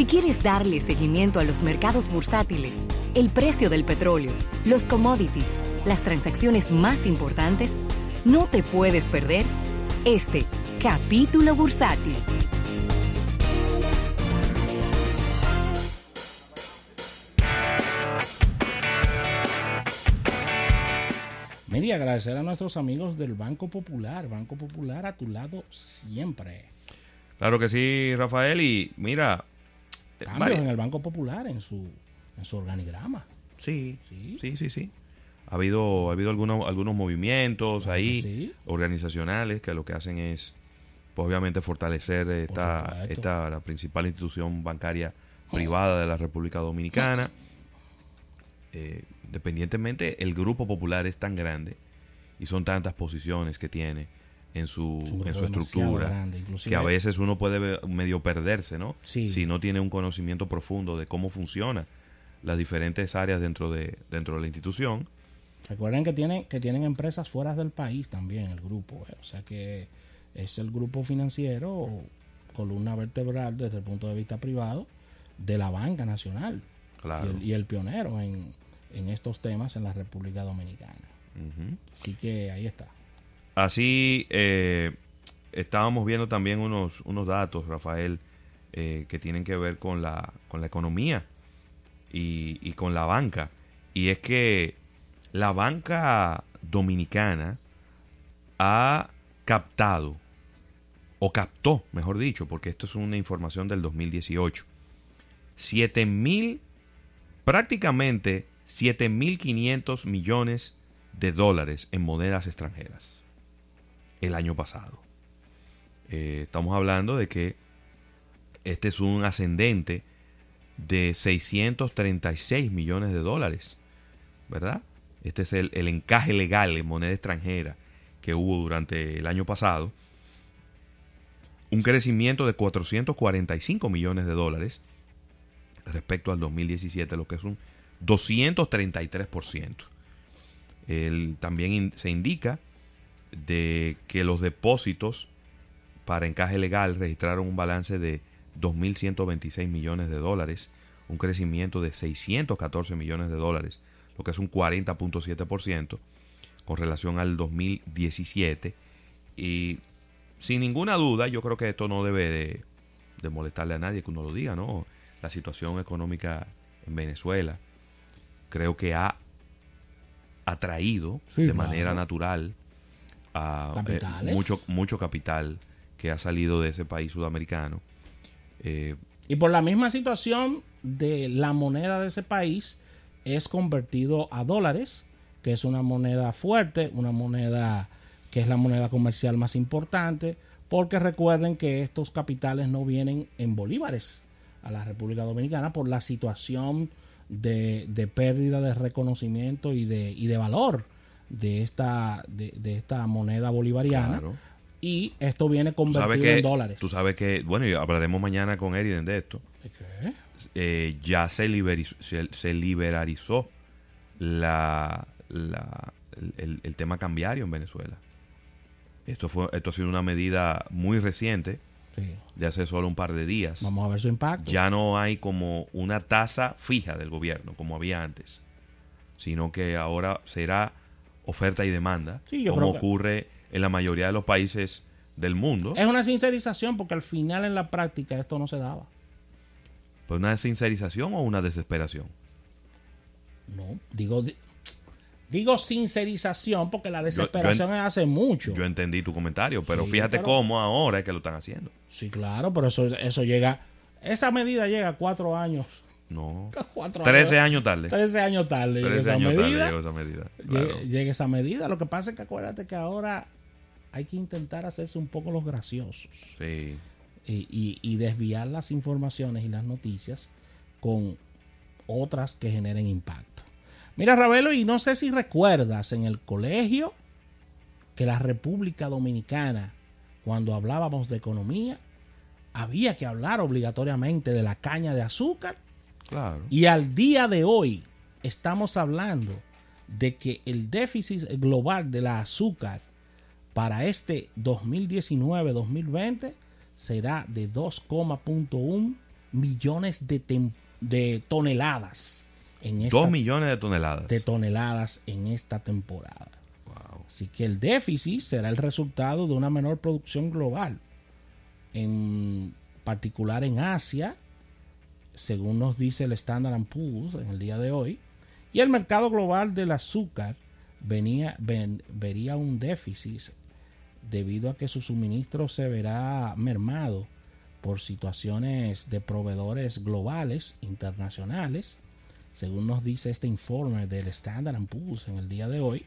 Si quieres darle seguimiento a los mercados bursátiles, el precio del petróleo, los commodities, las transacciones más importantes, no te puedes perder este capítulo bursátil. Mira, agradecer a nuestros amigos del Banco Popular. Banco Popular a tu lado siempre. Claro que sí, Rafael. Y mira, cambios en el Banco Popular, en su, en su organigrama. Sí, sí, sí, sí. sí. Ha habido, ha habido algunos, algunos movimientos ahí, organizacionales, que lo que hacen es, pues, obviamente, fortalecer esta, esta, la principal institución bancaria privada de la República Dominicana. Eh, independientemente, el Grupo Popular es tan grande y son tantas posiciones que tiene en su, en su estructura que a veces uno puede medio perderse, ¿no? Si no tiene un conocimiento profundo de cómo funciona las diferentes áreas dentro de, dentro de la institución. Recuerden que tienen, que tienen empresas fuera del país también el grupo, ¿eh? o sea que es el grupo financiero columna vertebral desde el punto de vista privado de la banca nacional y, el, pionero en, en, estos temas en la República Dominicana. Así que ahí está. Así eh, estábamos viendo también unos, unos datos, Rafael, eh, que tienen que ver con la, con la economía y, y con la banca. Y es que la banca dominicana ha captado, o captó, mejor dicho, porque esto es una información del 2018, 7 mil, prácticamente 7.500 millones de dólares en monedas extranjeras el año pasado. Eh, estamos hablando de que este es un ascendente de 636 millones de dólares, ¿verdad? Este es el, el encaje legal en moneda extranjera que hubo durante el año pasado. Un crecimiento de 445 millones de dólares respecto al 2017, lo que es un 233%. El, también se indica de que los depósitos para encaje legal registraron un balance de 2.126 millones de dólares, un crecimiento de 614 millones de dólares, lo que es un 40.7% con relación al 2017. Y sin ninguna duda, yo creo que esto no debe de, molestarle a nadie que uno lo diga, ¿no? La situación económica en Venezuela creo que ha atraído de manera natural a eh, mucho, mucho capital que ha salido de ese país sudamericano. Eh, y por la misma situación de la moneda de ese país es convertido a dólares, que es una moneda fuerte, una moneda que es la moneda comercial más importante, porque recuerden que estos capitales no vienen en bolívares a la República Dominicana por la situación de, pérdida de reconocimiento y de, y de valor de esta, de, esta moneda bolivariana. Y esto viene convertido en dólares. Tú sabes que, bueno, y hablaremos mañana con Eriden de esto. Eh, ya se, liberizó, se, liberalizó la, el, tema cambiario en Venezuela. Esto, fue, esto ha sido una medida muy reciente, de hace solo un par de días. Vamos a ver su impacto. Ya no hay como una tasa fija del gobierno, como había antes, sino que ahora será oferta y demanda, como ocurre en la mayoría de los países del mundo. Es una sincerización porque al final en la práctica esto no se daba. ¿Pues una sincerización o una desesperación? No, digo, digo sincerización porque la desesperación es hace mucho. Yo entendí tu comentario, pero fíjate cómo ahora es que lo están haciendo. Sí, claro, pero eso, eso llega, esa medida llega a cuatro años no. 13 años, tarde. 13 años tarde. 13 años tarde llegó esa medida. Llega esa medida. Lo que pasa es que acuérdate que ahora hay que intentar hacerse un poco los graciosos. Sí. Y, y, desviar las informaciones y las noticias con otras que generen impacto. Mira, Ravelo, y no sé si recuerdas en el colegio que la República Dominicana, cuando hablábamos de economía, había que hablar obligatoriamente de la caña de azúcar y al día de hoy estamos hablando de que el déficit global de la azúcar para este 2019-2020 será de 2,1 millones de, toneladas en esta, 2 millones de toneladas. de toneladas en esta temporada. Wow. Así que el déficit será el resultado de una menor producción global, en particular en Asia, según nos dice el Standard Poor's en el día de hoy, y el mercado global del azúcar venía, ven- vería un déficit debido a que su suministro se verá mermado por situaciones de proveedores globales, internacionales, según nos dice este informe del Standard Poor's en el día de hoy.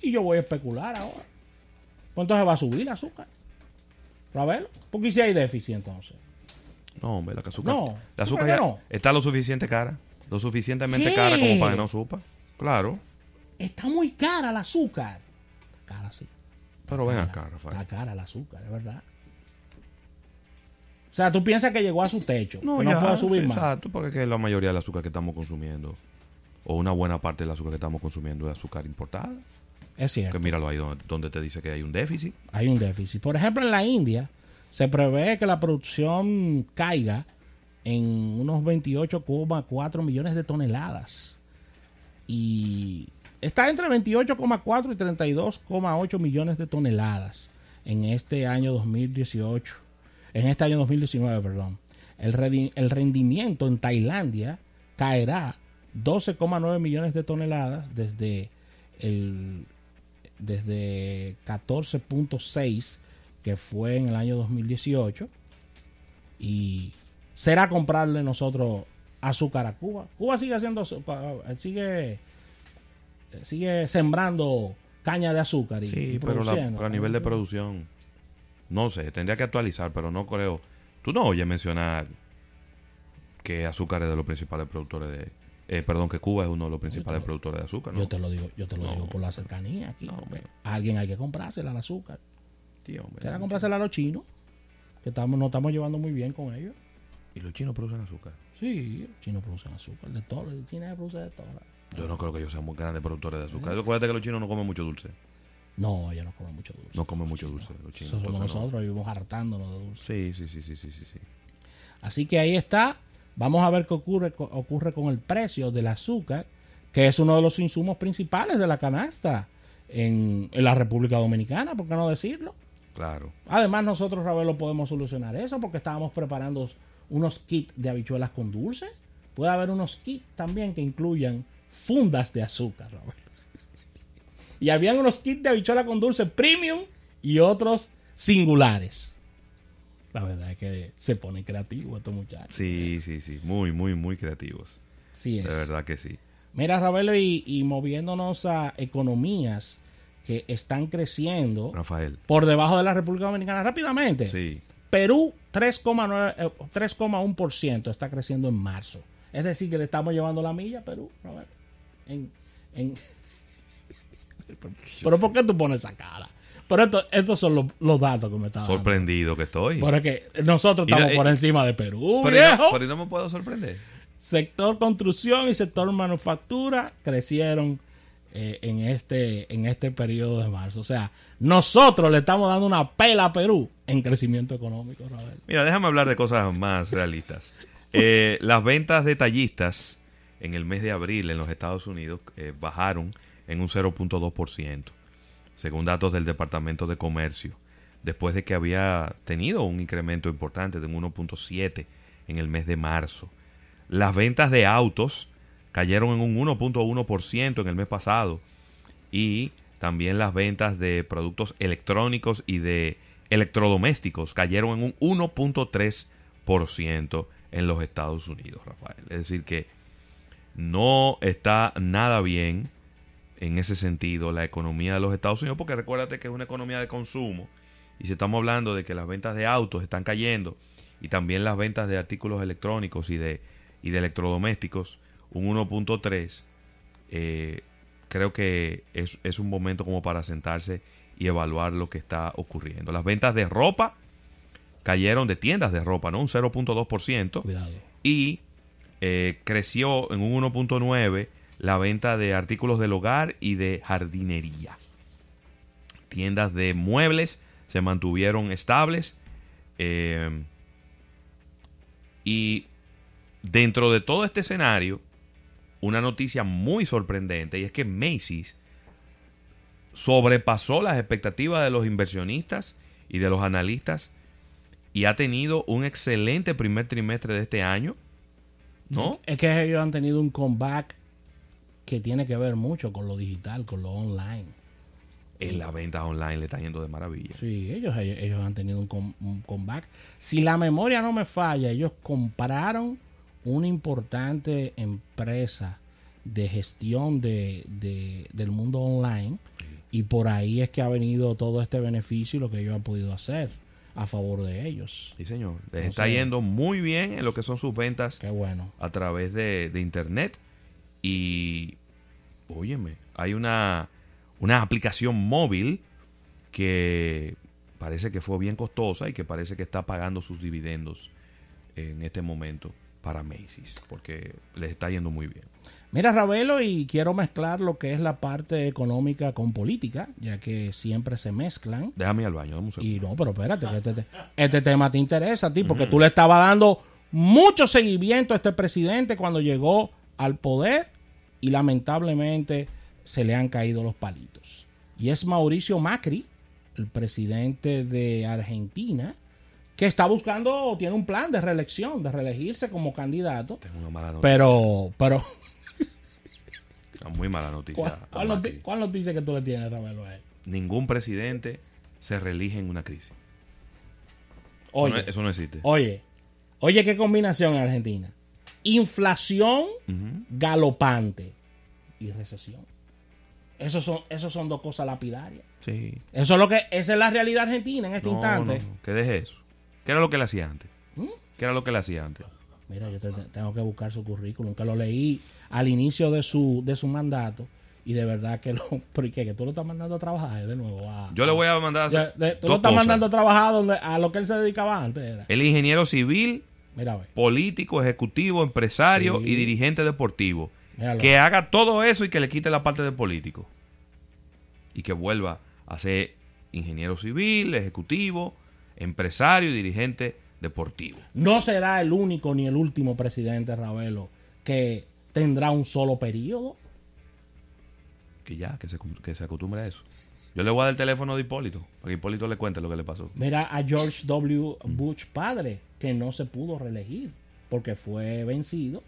Y yo voy a especular ahora. Pues entonces va a subir el azúcar. ¿Para verlo? Porque si hay déficit entonces. No, hombre, la azúcar, No, la ¿tú azúcar ya no? está lo suficiente cara. Lo suficientemente ¿Qué? cara como para que no supa. Claro. Está muy cara el azúcar. Cara, sí. Pero ven acá, Rafael. Está cara el azúcar, es verdad. O sea, tú piensas que llegó a su techo. que No, ya, puede subir más. Exacto, porque es que la mayoría del azúcar que estamos consumiendo, o una buena parte del azúcar que estamos consumiendo es azúcar importada. Es cierto. Que míralo ahí donde, donde te dice que hay un déficit. hay un déficit. Por ejemplo, en la India se prevé que la producción caiga en unos 28,4 millones de toneladas. Y está entre 28,4 y 32,8 millones de toneladas en este año 2018. En este año 2019, perdón. El, rendimiento en Tailandia caerá 12,9 millones de toneladas desde el desde 14.6 que fue en el año 2018 y será comprarle nosotros azúcar a Cuba. Cuba sigue haciendo azúcar, sigue sigue sembrando caña de azúcar y, Sí, pero, la- pero a nivel de producción, no sé, tendría que actualizar, pero no creo. Tú no oyes mencionar que azúcar es de los principales productores de. eh, perdón, que Cuba es uno de los principales lo- productores de azúcar, ¿no? Yo te lo digo, yo te lo No. digo por la cercanía aquí. No, alguien hay que comprársela al azúcar. Hombre. Será comprársela a los chinos, que estamos, nos estamos llevando muy bien con ellos. Y los chinos producen azúcar. Sí, los chinos producen azúcar, de todo, China produce de todo. Yo no creo que ellos sean muy grandes productores de azúcar. Acuérdate que los chinos no comen mucho dulce. No, ellos no comen mucho dulce. No comen mucho dulce. Los chinos. Somos entonces no. nosotros, vivimos hartándonos de dulce. Sí, sí, sí, sí, sí, sí, sí. Así que ahí está. Vamos a ver qué ocurre, ocurre con el precio del azúcar, que es uno de los insumos principales de la canasta en, en la República Dominicana, ¿por qué no decirlo? Claro. Además, nosotros, Rafael, lo podemos solucionar eso porque estábamos preparando unos kits de habichuelas con dulce. Puede haber unos kits también que incluyan fundas de azúcar, Rafael. Y habían unos kits de habichuela con dulce premium y otros singulares. La verdad es que se ponen creativos estos muchachos. Sí, sí, sí. Muy, muy, muy creativos. Sí es. De verdad que sí. Mira, Ravelo, y, y moviéndonos a economías que están creciendo Rafael. por debajo de la República Dominicana rápidamente. Sí. Perú 3,9, eh, 3,1% está creciendo en marzo. Es decir, que le estamos llevando la milla a Perú. Ravelo. En, en... Pero ¿por qué tú pones esa cara? Pero esto- estos son los, los datos que me dando. Sorprendido que estoy. Porque nosotros no- estamos por encima de Perú, pero, viejo. no, pero no me puedo sorprender. sector construcción y sector manufactura crecieron eh, en este en este periodo de marzo. O sea, nosotros le estamos dando una pela a Perú en crecimiento económico, Rafael. Mira, déjame hablar de cosas más realistas. Eh, las ventas detallistas en el mes de abril en los Estados Unidos eh, bajaron en un 0.2%, según datos del Departamento de Comercio, después de que había tenido un incremento importante de un 1.7 en el mes de marzo. Las ventas de autos cayeron en un 1.1% en el mes pasado y también las ventas de productos electrónicos y de electrodomésticos cayeron en un 1.3% en los Estados Unidos, Rafael. Es decir, que no está nada bien en ese sentido la economía de los Estados Unidos, porque recuérdate que es una economía de consumo y si estamos hablando de que las ventas de autos están cayendo y también las ventas de artículos electrónicos y de, y de electrodomésticos, un 1.3, eh, creo que es, es un momento como para sentarse y evaluar lo que está ocurriendo. Las ventas de ropa cayeron de tiendas de ropa, ¿no? Un 0.2%. Cuidado. Y eh, creció en un 1.9% la venta de artículos del hogar y de jardinería. Tiendas de muebles se mantuvieron estables. eh, Y dentro de todo este escenario, una noticia muy sorprendente y es que Macy's sobrepasó las expectativas de los inversionistas y de los analistas y ha tenido un excelente primer trimestre de este año. ¿No? Es que ellos han tenido un comeback que tiene que ver mucho con lo digital, con lo online. En las ventas online le está yendo de maravilla. Sí, ellos, ellos, han tenido un, com- un comeback. Si la memoria no me falla, ellos compraron una importante empresa de gestión de, de- del mundo online y por ahí es que ha venido todo este beneficio y lo que ellos han podido hacer a favor de ellos. Sí, señor. Les está yendo muy bien en lo que son sus ventas Qué bueno. a través de, de internet. Y, óyeme, hay una, una aplicación móvil que parece que fue bien costosa y que parece que está pagando sus dividendos en este momento para Macy's, porque les está yendo muy bien. Mira, Ravelo, y quiero mezclar lo que es la parte económica con política, ya que siempre se mezclan. Déjame ir al baño, dame un segundo. Y no, pero espérate, que este, este tema te interesa a ti, porque tú le estabas dando mucho seguimiento a este presidente cuando llegó al poder y lamentablemente se le han caído los palitos. Y es Mauricio Macri, el presidente de Argentina, que está buscando, tiene un plan de reelección, de reelegirse como candidato, Tengo una mala noticia. pero, pero, Una muy mala noticia. ¿cuál, a cuál Macri. noti- cuál noticia que tú le tienes, Ravelo, a él? Ningún presidente se reelige en una crisis. Eso Oye, no, eso no existe. Oye, oye, qué combinación en Argentina. Inflación galopante y recesión. Esos son, esos son dos cosas lapidarias. Sí. Eso es lo que, esa es la realidad argentina en este No, instante. no, que deje eso. ¿Qué era lo que le hacía antes? ¿Mm? ¿Qué era lo que le hacía antes? Mira, yo te- te- tengo que buscar su currículum, que lo leí al inicio de su, de su mandato y de verdad que lo, ¿por qué? Que tú lo estás mandando a trabajar de nuevo. a- Yo le voy a mandar a hacer de- tú lo estás cosas. mandando a trabajar donde, a lo que él se dedicaba antes. era. El ingeniero civil, Mira, político, ejecutivo, empresario Sí. y dirigente deportivo. Míralo. Que haga todo eso y que le quite la parte de político. Y que vuelva a ser ingeniero civil, ejecutivo, empresario y dirigente deportivo. No será el único ni el último presidente, Ravelo, que tendrá un solo periodo. Que ya, que se, que se acostumbre a eso. Yo le voy a dar el teléfono de Hipólito, para que Hipólito le cuente lo que le pasó. Mira a George W. Bush padre, que no se pudo reelegir porque fue vencido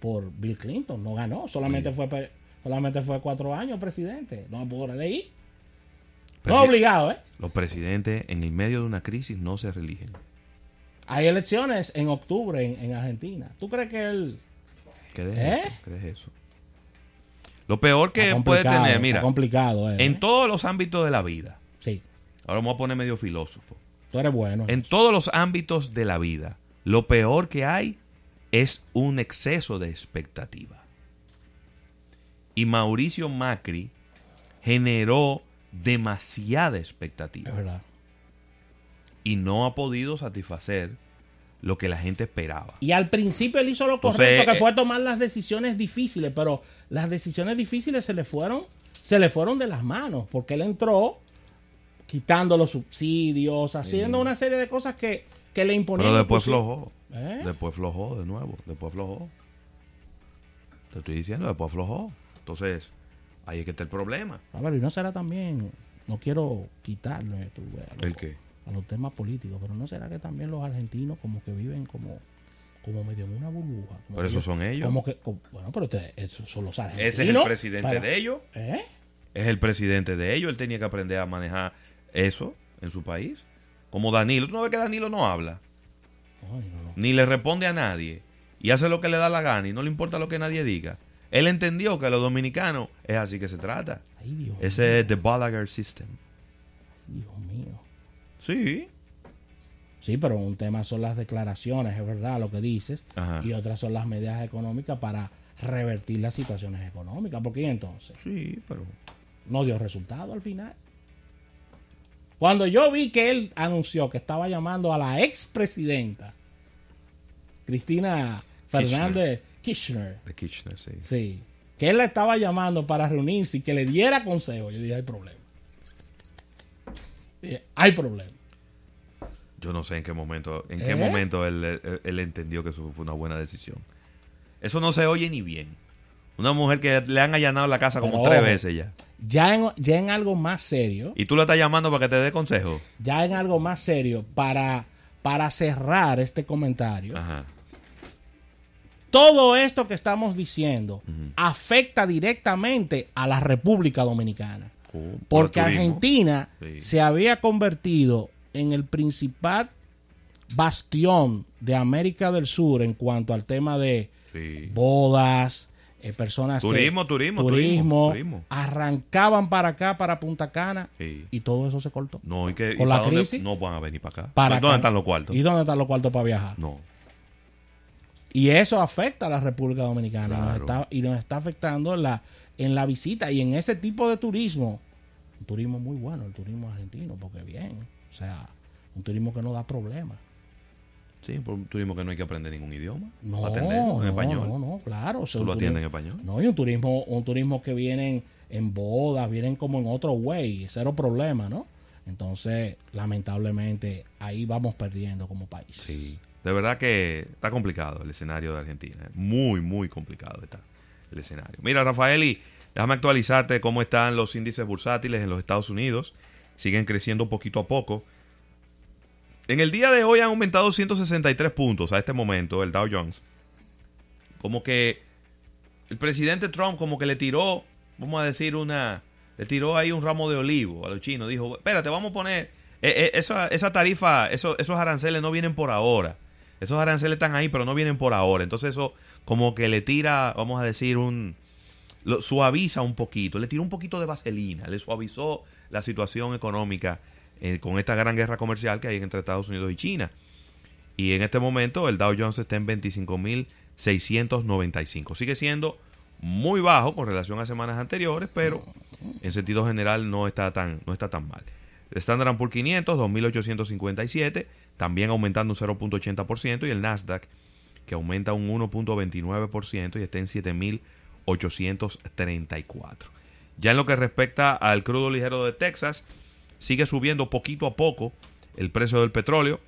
por Bill Clinton. No ganó, solamente, fue, solamente fue cuatro años presidente. No se pudo reelegir. No obligado, ¿eh? Los presidentes en el medio de una crisis no se reeligen. Hay elecciones en octubre en, en Argentina. ¿Tú crees que él... ¿Qué ¿Eh? eso? ¿Qué deje eso? Lo peor que puede tener, mira, complicado, ¿eh? en todos los ámbitos de la vida, Sí, ahora me voy a poner medio filósofo, tú eres bueno. en todos los ámbitos de la vida, lo peor que hay es un exceso de expectativa. Y Mauricio Macri generó demasiada expectativa Es verdad. y no ha podido satisfacer lo que la gente esperaba. Y al principio él hizo lo Entonces, correcto, que eh, fue tomar las decisiones difíciles, pero las decisiones difíciles se le fueron, se le fueron de las manos, porque él entró quitando los subsidios, haciendo una serie de cosas que, que le imponían. Pero después flojó. ¿Eh? Después flojó de nuevo. Después flojó. Te estoy diciendo, después flojó. Entonces, ahí es que está el problema. A ver, y no será también, no quiero quitarle tú, a, los, ¿El qué? a los temas políticos, pero no será que también los argentinos como que viven como como medio en una burbuja. Como Pero esos son ellos. Como que, como- bueno, pero te- esos son los argentinos. Ese es el presidente de ellos. ¿Eh? Es el presidente de ellos. Él tenía que aprender a manejar eso en su país. Como Danilo. ¿Tú no ves que Danilo no habla? Ay, no, no. Ni le responde a nadie. Y hace lo que le da la gana y no le importa lo que nadie diga. Él entendió que los dominicanos es así que se trata. Ay, Dios Ese es the Balaguer System. Dios mío. Sí. Sí, pero un tema son las declaraciones, es verdad lo que dices, Ajá. y otras son las medidas económicas para revertir las situaciones económicas. Porque ¿y entonces Sí, pero... no dio resultado al final. Cuando yo vi que él anunció que estaba llamando a la expresidenta Cristina Fernández Kirchner, De Kitchener, sí. sí, que él la estaba llamando para reunirse y que le diera consejo, yo dije, hay problema. Dije, hay problema. Yo no sé en qué momento, en qué ¿Eh? momento él, él- él entendió que eso fue una buena decisión. Eso no se oye ni bien. Una mujer que le han allanado la casa como Pero tres veces ya. Ya en, ya en algo más serio, Y tú la estás llamando para que te dé consejo. ya en algo más serio, para, para cerrar este comentario, Ajá. Todo esto que estamos diciendo afecta directamente a la República Dominicana. Oh, por Porque. Argentina Sí. se había convertido en el principal bastión de América del Sur en cuanto al tema de Sí. bodas, eh, personas Turismo, turismo, turismo, turismo, turismo. arrancaban para acá, para Punta Cana, Sí. y todo eso se cortó. No, y que y Con la dónde- crisis. no van a venir para acá. Para ¿Dónde acá. están los cuartos? ¿Y dónde están los cuartos para viajar? No. Y eso afecta a la República Dominicana nos Claro. está- y nos está afectando en la, en la visita y en ese tipo de turismo. Un turismo muy bueno, el turismo argentino, porque bien, o sea, un turismo que no da problemas. Sí, por un turismo que no hay que aprender ningún idioma. No, en no, español. no, no, claro. o sea, Tú lo atiendes en español. No, y un turismo, un turismo que vienen en bodas, vienen como en otro way, cero problema, ¿no? Entonces, lamentablemente, ahí vamos perdiendo como país. Sí. De verdad que está complicado el escenario de Argentina. ¿eh? Muy, muy complicado está el escenario. Mira, Rafael, déjame actualizarte cómo están los índices bursátiles en los Estados Unidos. Siguen creciendo poquito a poco. En el día de hoy han aumentado 163 puntos a este momento el Dow Jones. Como que el presidente Trump como que le tiró, vamos a decir, una... Le tiró ahí un ramo de olivo a los chinos. Dijo, espérate, vamos a poner... eh, eh, esa, esa tarifa, eso- esos aranceles no vienen por ahora. Esos aranceles están ahí, pero no vienen por ahora. Entonces eso como que le tira, vamos a decir, un... Lo suaviza un poquito. Le tiró un poquito de vaselina. Le suavizó la situación económica eh, con esta gran guerra comercial que hay entre Estados Unidos y China. Y en este momento el Dow Jones está en 25.695. Sigue siendo muy bajo con relación a semanas anteriores, pero en sentido general no está tan, no está tan mal. Standard Poor's 500, 2.857, también aumentando un 0.80%, y el Nasdaq, que aumenta un 1.29% y está en 7.834. Ya en lo que respecta al crudo ligero de Texas, sigue subiendo poquito a poco el precio del petróleo,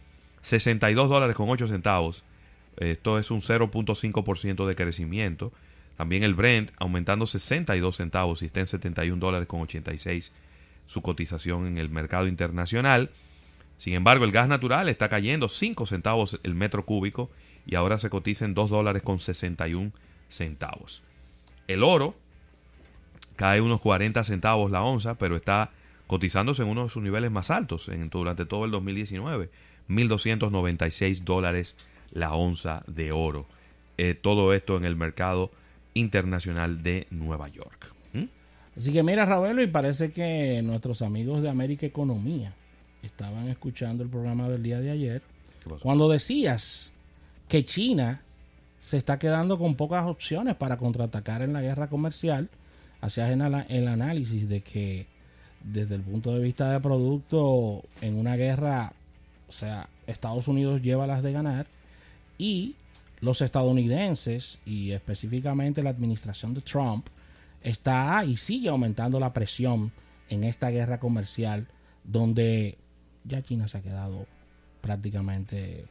62 dólares con 8 centavos. Esto es un 0.5% de crecimiento. También el Brent aumentando 62 centavos y está en 71 dólares con 86 su cotización en el mercado internacional. Sin embargo, el gas natural está cayendo 5 centavos el metro cúbico y ahora se cotiza en 2 dólares con 61 centavos. El oro cae unos 40 centavos la onza, pero está cotizándose en uno de sus niveles más altos durante todo el 2019. 1.296 dólares la onza de oro. Eh, todo esto en el mercado internacional de Nueva York. ¿Mm? Así que mira, Ravelo, y parece que nuestros amigos de América Economía estaban escuchando el programa del día de ayer. Cuando decías que China se está quedando con pocas opciones para contraatacar en la guerra comercial, hacías el análisis de que desde el punto de vista de producto, en una guerra, o sea, Estados Unidos lleva las de ganar y los estadounidenses y específicamente la administración de Trump está y sigue aumentando la presión en esta guerra comercial donde ya China se ha quedado prácticamente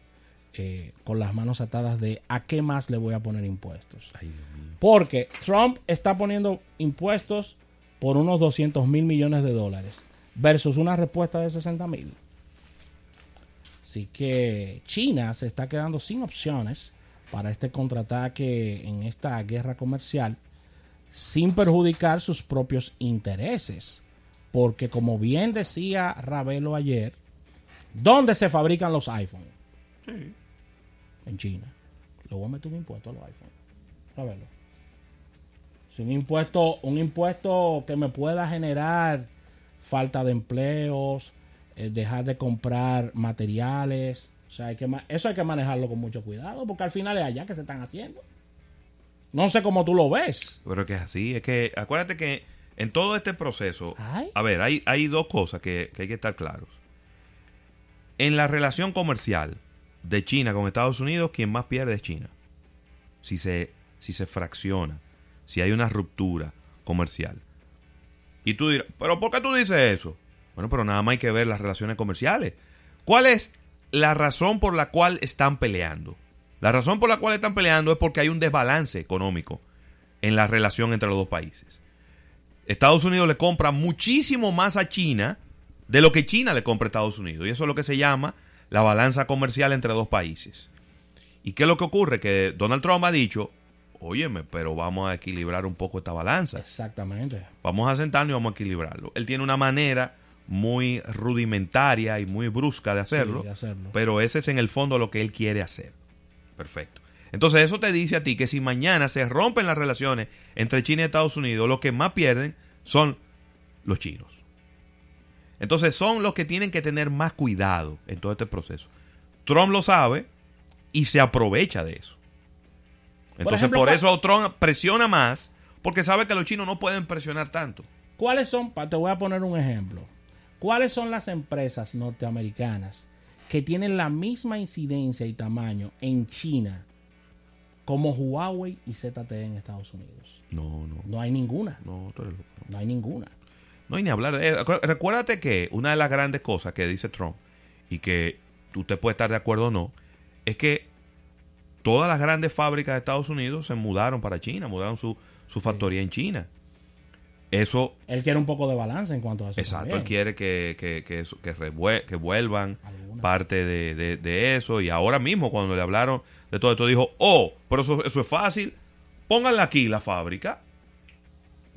eh, con las manos atadas de a qué más le voy a poner impuestos. Ay. Porque Trump está poniendo impuestos por unos 200 mil millones de dólares versus una respuesta de 60 mil. Así que China se está quedando sin opciones para este contraataque en esta guerra comercial sin perjudicar sus propios intereses. Porque como bien decía Ravelo ayer, ¿dónde se fabrican los iPhones? Sí. En China. Le voy a meter un impuesto a los iPhones. Ravelo. Si un impuesto, un impuesto que me pueda generar falta de empleos, eh, dejar de comprar materiales. O sea, hay que, eso hay que manejarlo con mucho cuidado, porque al final es allá que se están haciendo. No sé cómo tú lo ves. Pero que es así, es que acuérdate que en todo este proceso, Ay. a ver, hay, hay dos cosas que, que hay que estar claros. En la relación comercial de China con Estados Unidos, quien más pierde es China. Si se, si se fracciona, si hay una ruptura comercial. Y tú dirás, ¿pero por qué tú dices eso? Bueno, pero nada más hay que ver las relaciones comerciales. ¿Cuál es la razón por la cual están peleando. La razón por la cual están peleando es porque hay un desbalance económico en la relación entre los dos países. Estados Unidos le compra muchísimo más a China de lo que China le compra a Estados Unidos. Y eso es lo que se llama la balanza comercial entre dos países. ¿Y qué es lo que ocurre? Que Donald Trump ha dicho, óyeme, pero vamos a equilibrar un poco esta balanza. Exactamente. Vamos a sentarnos y vamos a equilibrarlo. Él tiene una manera muy rudimentaria y muy brusca de hacerlo, Sí, de hacerlo. pero ese es en el fondo lo que él quiere hacer. Perfecto. Entonces eso te dice a ti que si mañana se rompen las relaciones entre China y Estados Unidos, los que más pierden son los chinos. Entonces son los que tienen que tener más cuidado en todo este proceso. Trump lo sabe y se aprovecha de eso. Entonces ejemplo, por ¿cuál- eso Trump presiona más porque sabe que los chinos no pueden presionar tanto. ¿Cuáles son, te voy a poner un ejemplo, cuáles son las empresas norteamericanas que tienen la misma incidencia y tamaño en China como Huawei y ZTE en Estados Unidos? No, no, No hay ninguna, no, tú eres loco. no hay ninguna. No hay ni hablar de eh, Recuérdate que una de las grandes cosas que dice Trump y que usted puede estar de acuerdo o no, es que todas las grandes fábricas de Estados Unidos se mudaron para China, mudaron su, su factoría en China. Eso, Él quiere un poco de balance en cuanto a eso. exacto, también. él quiere que, que, que, que, vuelvan parte de, de- de eso. Y ahora mismo, cuando le hablaron de todo esto, dijo, oh, pero eso, eso es fácil, pónganla aquí la fábrica.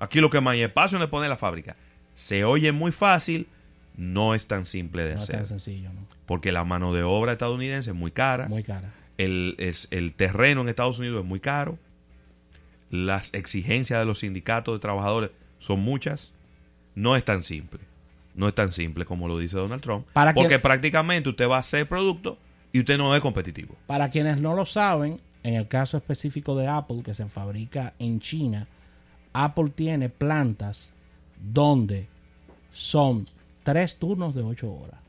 Aquí lo que más hay espacio donde poner la fábrica. Se oye muy fácil, no es tan simple de No es hacer. tan sencillo, ¿no? Porque la mano de obra estadounidense es muy cara. Muy cara. el, es, el terreno en Estados Unidos es muy caro. Las exigencias de los sindicatos de trabajadores son muchas. No es tan simple. No es tan simple como lo dice Donald Trump. Para que- porque prácticamente usted va a hacer producto y usted no es competitivo. Para quienes no lo saben, en el caso específico de Apple, que se fabrica en China, Apple tiene plantas donde son tres turnos de ocho horas.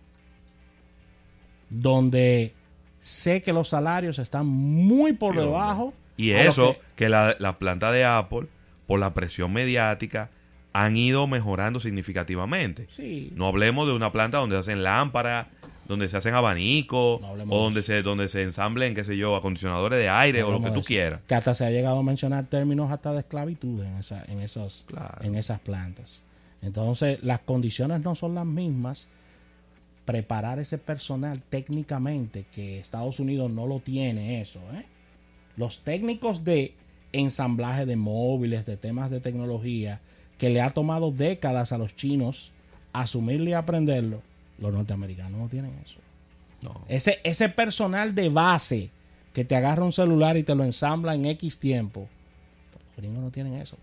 Donde sé que los salarios están muy por debajo. Y eso, que- que, la, la planta de Apple, por la presión mediática, han ido mejorando significativamente. sí, No hablemos de una planta donde hacen lámparas, donde se hacen abanicos, No o de donde se, donde se ensamblen, qué sé yo, acondicionadores de aire o lo que tú quieras. Que hasta se ha llegado a mencionar términos hasta de esclavitud en, esa, en, esos, Claro. en esas plantas. Entonces, las condiciones no son las mismas. Preparar ese personal técnicamente, que Estados Unidos no lo tiene eso. ¿eh? Los técnicos de ensamblaje de móviles, de temas de tecnología, que le ha tomado décadas a los chinos asumirlo y aprenderlo, los norteamericanos no tienen eso. No. Ese, ese personal de base que te agarra un celular y te lo ensambla en X tiempo. Los gringos no tienen eso.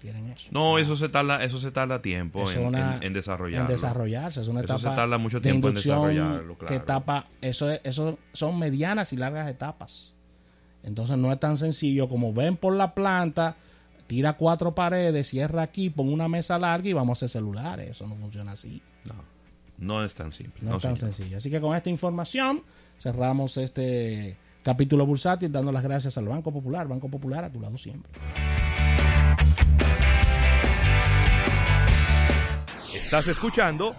Tienen eso. No, eso se tarda, eso se tarda tiempo Eso en, una- en- en desarrollarlo. En desarrollarse. Es una Eso etapa se tarda mucho de tiempo en inducción desarrollarlo, claro. Que etapa, eso, es- eso son medianas y largas etapas. Entonces no es tan sencillo como ven por la planta, tira cuatro paredes, cierra aquí, pon una mesa larga y vamos a hacer celulares. Eso no funciona así. No, no es tan simple. No, no, es tan señor. sencillo. Así que con esta información cerramos este capítulo bursátil dando las gracias al Banco Popular. Banco Popular a tu lado siempre. Estás escuchando